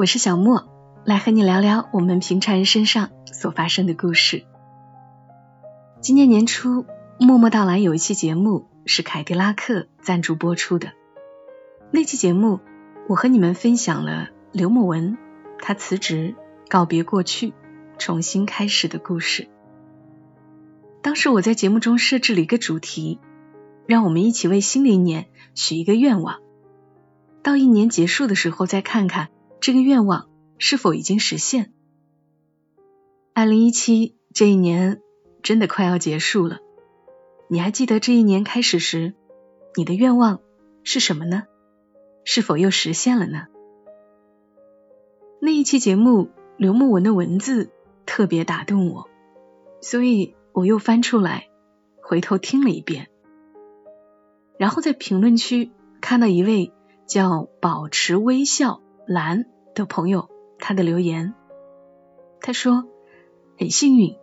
我是小莫，来和你聊聊我们平常人身上所发生的故事。今年年初，《默默到来》有一期节目是凯迪拉克赞助播出的。那期节目，我和你们分享了刘墨文他辞职、告别过去、重新开始的故事。当时我在节目中设置了一个主题。让我们一起为新的一年许一个愿望，到一年结束的时候再看看这个愿望是否已经实现。二零一七这一年真的快要结束了，你还记得这一年开始时你的愿望是什么呢？是否又实现了呢？那一期节目刘牧文的文字特别打动我，所以我又翻出来回头听了一遍。然后在评论区看到一位叫“保持微笑蓝”的朋友，他的留言，他说：“很幸运，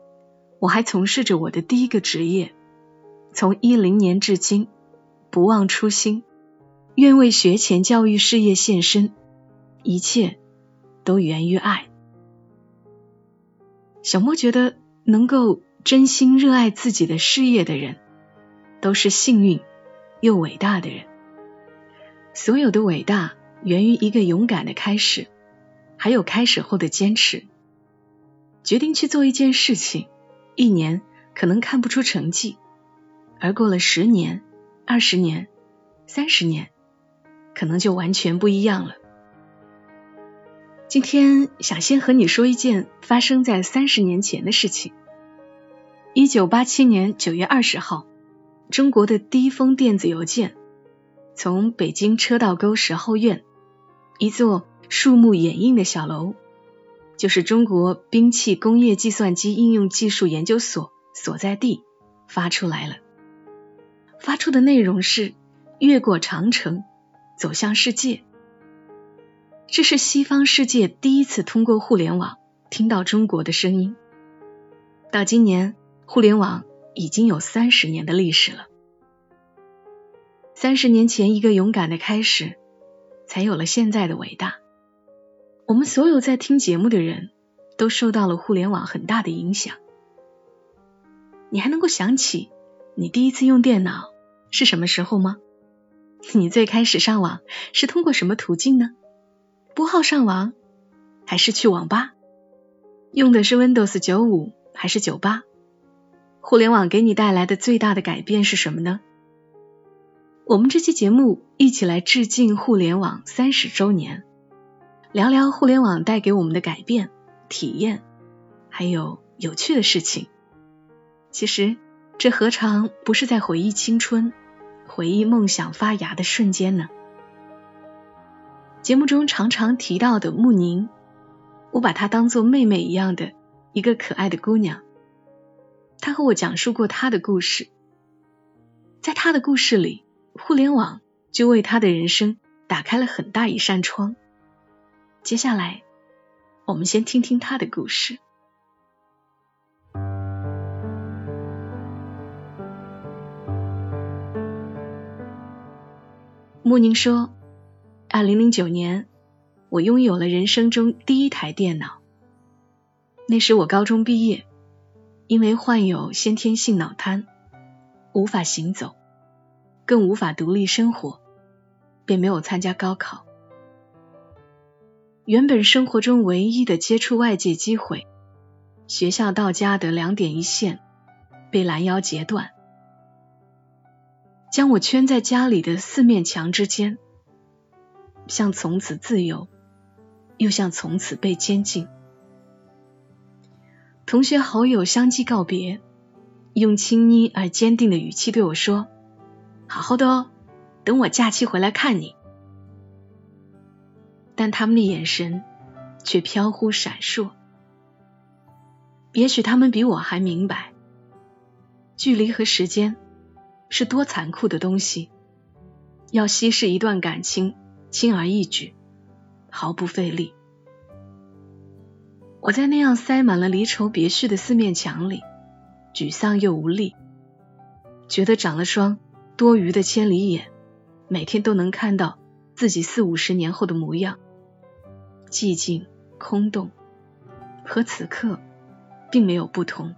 我还从事着我的第一个职业，从一零年至今不忘初心，愿为学前教育事业献身，一切都源于爱。”小莫觉得，能够真心热爱自己的事业的人，都是幸运。又伟大的人，所有的伟大源于一个勇敢的开始，还有开始后的坚持。决定去做一件事情，一年可能看不出成绩，而过了十年、二十年、三十年，可能就完全不一样了。今天想先和你说一件发生在三十年前的事情。一九八七年九月二十号。中国的第一封电子邮件从北京车道沟十号院一座树木掩映的小楼，就是中国兵器工业计算机应用技术研究所所在地发出来了。发出的内容是“越过长城，走向世界”。这是西方世界第一次通过互联网听到中国的声音。到今年，互联网。已经有三十年的历史了。三十年前，一个勇敢的开始，才有了现在的伟大。我们所有在听节目的人都受到了互联网很大的影响。你还能够想起你第一次用电脑是什么时候吗？你最开始上网是通过什么途径呢？拨号上网，还是去网吧？用的是 Windows 九五还是九八？互联网给你带来的最大的改变是什么呢？我们这期节目一起来致敬互联网三十周年，聊聊互联网带给我们的改变、体验，还有有趣的事情。其实，这何尝不是在回忆青春、回忆梦想发芽的瞬间呢？节目中常常提到的穆宁，我把她当做妹妹一样的一个可爱的姑娘。她和我讲述过她的故事，在她的故事里，互联网就为他的人生打开了很大一扇窗。接下来，我们先听听他的故事。穆宁说：“二零零九年，我拥有了人生中第一台电脑，那时我高中毕业。”因为患有先天性脑瘫，无法行走，更无法独立生活，便没有参加高考。原本生活中唯一的接触外界机会，学校到家的两点一线，被拦腰截断，将我圈在家里的四面墙之间，像从此自由，又像从此被监禁。同学好友相继告别，用亲昵而坚定的语气对我说：“好好的哦，等我假期回来看你。”但他们的眼神却飘忽闪烁。也许他们比我还明白，距离和时间是多残酷的东西。要稀释一段感情，轻而易举，毫不费力。我在那样塞满了离愁别绪的四面墙里，沮丧又无力，觉得长了双多余的千里眼，每天都能看到自己四五十年后的模样。寂静、空洞，和此刻并没有不同。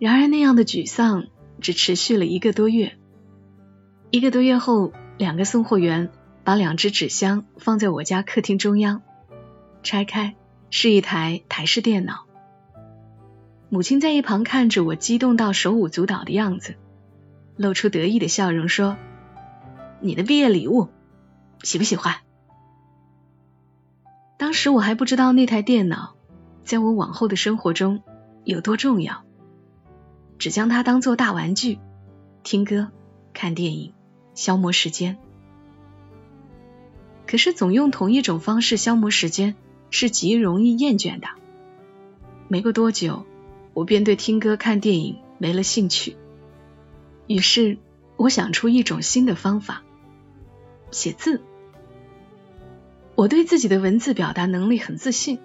然而，那样的沮丧只持续了一个多月。一个多月后，两个送货员把两只纸箱放在我家客厅中央，拆开是一台台式电脑。母亲在一旁看着我激动到手舞足蹈的样子，露出得意的笑容说：“你的毕业礼物，喜不喜欢？”当时我还不知道那台电脑在我往后的生活中有多重要，只将它当做大玩具，听歌、看电影。消磨时间，可是总用同一种方式消磨时间是极容易厌倦的。没过多久，我便对听歌、看电影没了兴趣。于是，我想出一种新的方法——写字。我对自己的文字表达能力很自信，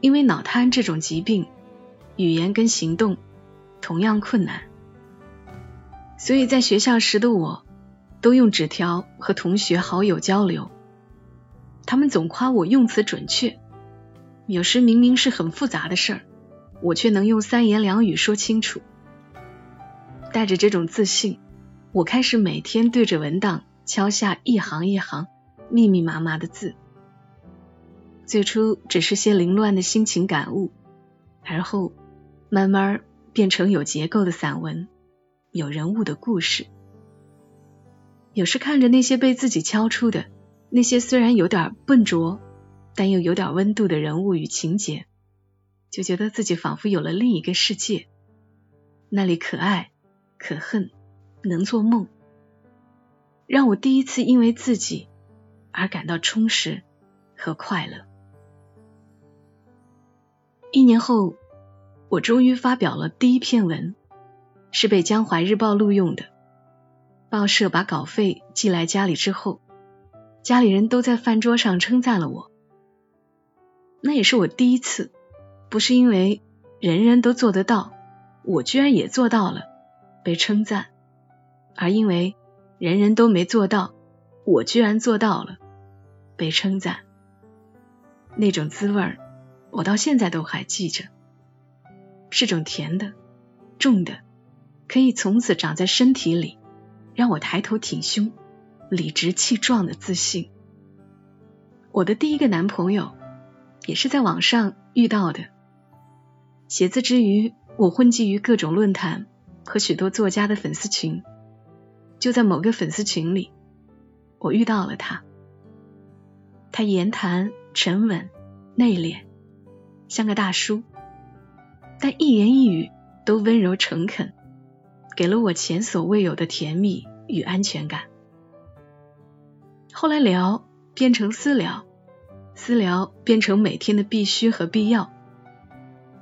因为脑瘫这种疾病，语言跟行动同样困难。所以在学校时的我，都用纸条和同学好友交流。他们总夸我用词准确，有时明明是很复杂的事儿，我却能用三言两语说清楚。带着这种自信，我开始每天对着文档敲下一行一行密密麻麻的字。最初只是些凌乱的心情感悟，而后慢慢变成有结构的散文。有人物的故事，有时看着那些被自己敲出的那些虽然有点笨拙，但又有点温度的人物与情节，就觉得自己仿佛有了另一个世界，那里可爱可恨，能做梦，让我第一次因为自己而感到充实和快乐。一年后，我终于发表了第一篇文。是被江淮日报录用的。报社把稿费寄来家里之后，家里人都在饭桌上称赞了我。那也是我第一次，不是因为人人都做得到，我居然也做到了，被称赞，而因为人人都没做到，我居然做到了，被称赞。那种滋味儿，我到现在都还记着，是种甜的、重的。可以从此长在身体里，让我抬头挺胸、理直气壮的自信。我的第一个男朋友也是在网上遇到的。写字之余，我混迹于各种论坛和许多作家的粉丝群。就在某个粉丝群里，我遇到了他。他言谈沉稳、内敛，像个大叔，但一言一语都温柔诚恳。给了我前所未有的甜蜜与安全感。后来聊变成私聊，私聊变成每天的必须和必要。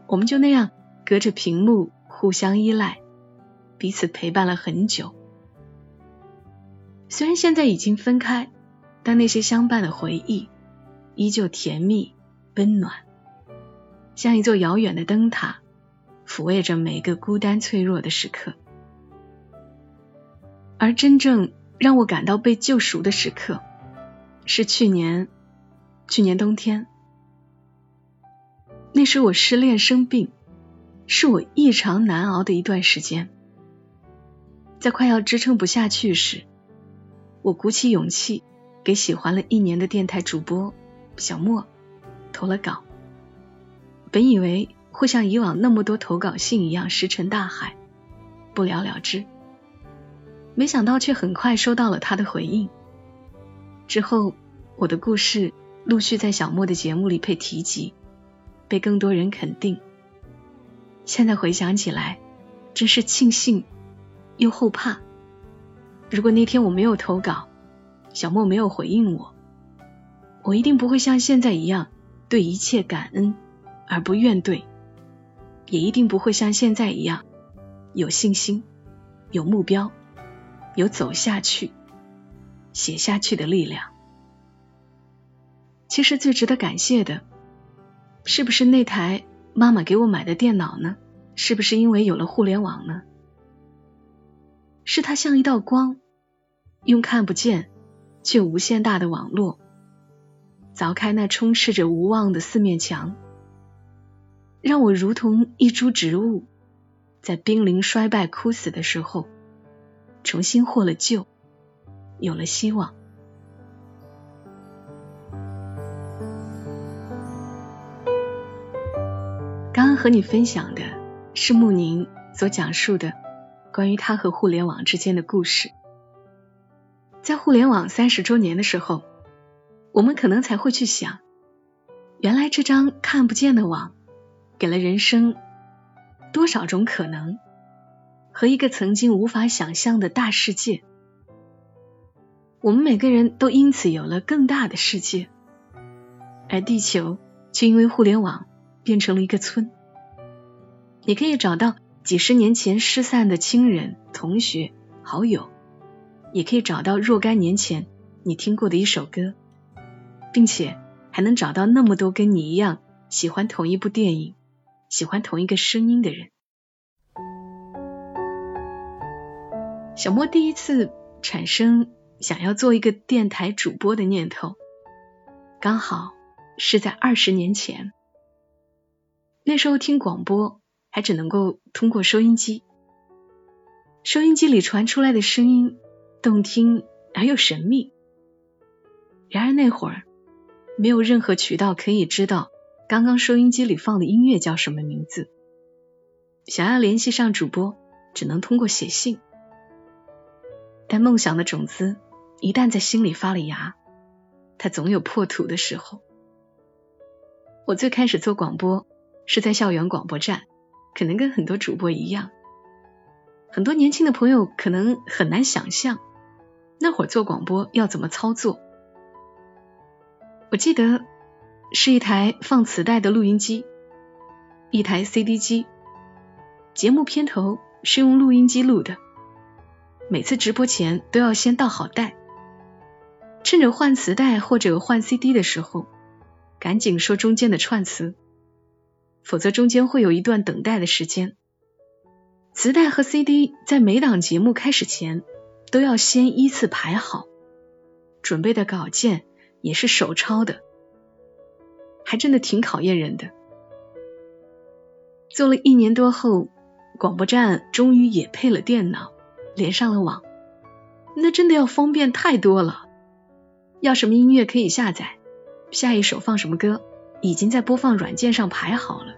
我们就那样隔着屏幕互相依赖，彼此陪伴了很久。虽然现在已经分开，但那些相伴的回忆依旧甜蜜温暖，像一座遥远的灯塔，抚慰着每个孤单脆弱的时刻。而真正让我感到被救赎的时刻，是去年，去年冬天。那时我失恋生病，是我异常难熬的一段时间。在快要支撑不下去时，我鼓起勇气给喜欢了一年的电台主播小莫投了稿。本以为会像以往那么多投稿信一样石沉大海，不了了之。没想到，却很快收到了他的回应。之后，我的故事陆续在小莫的节目里被提及，被更多人肯定。现在回想起来，真是庆幸又后怕。如果那天我没有投稿，小莫没有回应我，我一定不会像现在一样对一切感恩而不怨怼，也一定不会像现在一样有信心、有目标、有走下去、写下去的力量。其实最值得感谢的，是不是那台妈妈给我买的电脑呢？是不是因为有了互联网呢？是它像一道光，用看不见却无限大的网络，凿开那充斥着无望的四面墙，让我如同一株植物，在濒临衰败枯死的时候，重新获了救，有了希望。和你分享的是穆宁所讲述的。关于他和互联网之间的故事，在互联网三十周年的时候，我们可能才会去想，原来这张看不见的网，给了人生多少种可能，和一个曾经无法想象的大世界。我们每个人都因此有了更大的世界，而地球却因为互联网变成了一个村。你可以找到。几十年前失散的亲人、同学、好友，也可以找到若干年前你听过的一首歌，并且还能找到那么多跟你一样喜欢同一部电影、喜欢同一个声音的人。小莫第一次产生想要做一个电台主播的念头，刚好是在二十年前。那时候听广播。还只能够通过收音机，收音机里传出来的声音动听而又神秘。然而那会儿没有任何渠道可以知道刚刚收音机里放的音乐叫什么名字。想要联系上主播，只能通过写信。但梦想的种子一旦在心里发了芽，它总有破土的时候。我最开始做广播是在校园广播站。可能跟很多主播一样，很多年轻的朋友可能很难想象那会儿做广播要怎么操作。我记得是一台放磁带的录音机，一台 CD 机，节目片头是用录音机录的，每次直播前都要先倒好带，趁着换磁带或者换 CD 的时候，赶紧说中间的串词。否则中间会有一段等待的时间。磁带和 CD 在每档节目开始前都要先依次排好，准备的稿件也是手抄的，还真的挺考验人的。做了一年多后，广播站终于也配了电脑，连上了网，那真的要方便太多了。要什么音乐可以下载，下一首放什么歌。已经在播放软件上排好了，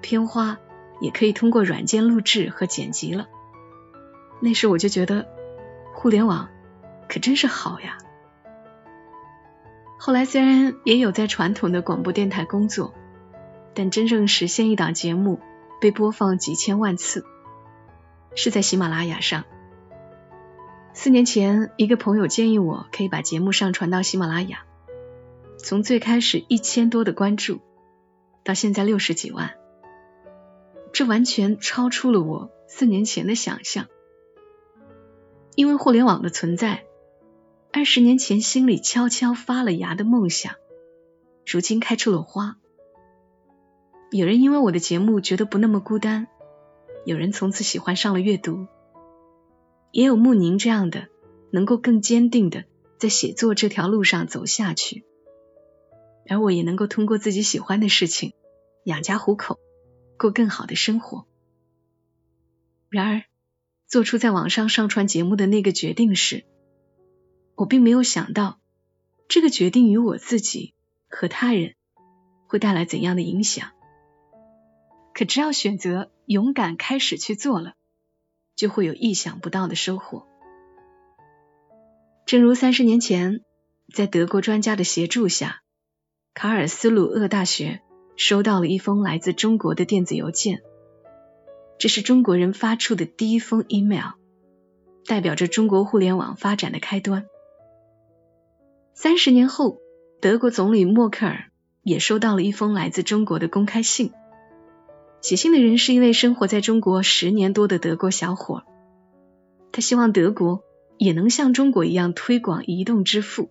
片花也可以通过软件录制和剪辑了。那时我就觉得，互联网可真是好呀。后来虽然也有在传统的广播电台工作，但真正实现一档节目被播放几千万次，是在喜马拉雅上。四年前，一个朋友建议我可以把节目上传到喜马拉雅。从最开始一千多的关注，到现在六十几万，这完全超出了我四年前的想象。因为互联网的存在，二十年前心里悄悄发了芽的梦想，如今开出了花。有人因为我的节目觉得不那么孤单，有人从此喜欢上了阅读，也有穆宁这样的，能够更坚定的在写作这条路上走下去。而我也能够通过自己喜欢的事情养家糊口，过更好的生活。然而，做出在网上上传节目的那个决定时，我并没有想到这个决定与我自己和他人会带来怎样的影响。可只要选择勇敢开始去做了，就会有意想不到的收获。正如三十年前，在德国专家的协助下。卡尔斯鲁厄大学收到了一封来自中国的电子邮件，这是中国人发出的第一封 email，代表着中国互联网发展的开端。三十年后，德国总理默克尔也收到了一封来自中国的公开信。写信的人是一位生活在中国十年多的德国小伙，他希望德国也能像中国一样推广移动支付。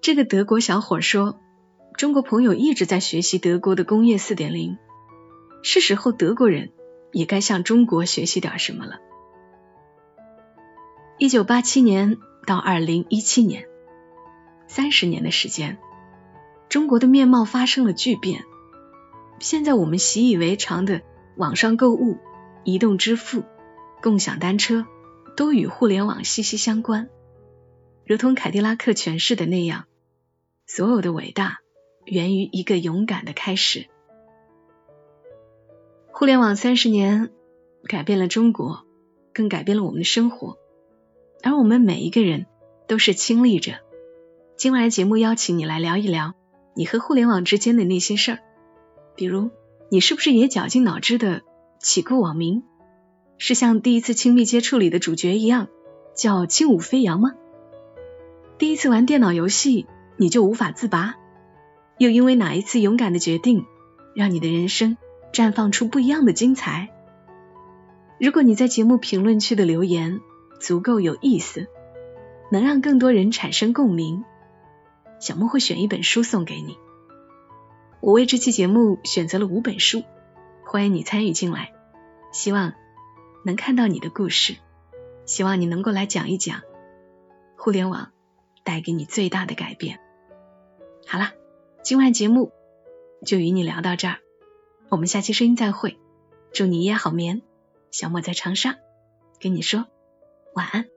这个德国小伙说：“中国朋友一直在学习德国的工业四点零，是时候德国人也该向中国学习点什么了。”一九八七年到二零一七年，三十年的时间，中国的面貌发生了巨变。现在我们习以为常的网上购物、移动支付、共享单车，都与互联网息息相关。如同凯迪拉克诠释的那样，所有的伟大源于一个勇敢的开始。互联网三十年改变了中国，更改变了我们的生活，而我们每一个人都是亲历者。今晚的节目邀请你来聊一聊你和互联网之间的那些事儿。比如，你是不是也绞尽脑汁的起过网名？是像第一次亲密接触里的主角一样叫轻舞飞扬吗？第一次玩电脑游戏你就无法自拔？又因为哪一次勇敢的决定，让你的人生绽放出不一样的精彩？如果你在节目评论区的留言足够有意思，能让更多人产生共鸣，小莫会选一本书送给你。我为这期节目选择了五本书，欢迎你参与进来，希望能看到你的故事，希望你能够来讲一讲互联网带给你最大的改变。好了，今晚节目就与你聊到这儿，我们下期声音再会，祝你一夜好眠，小莫在长沙跟你说晚安。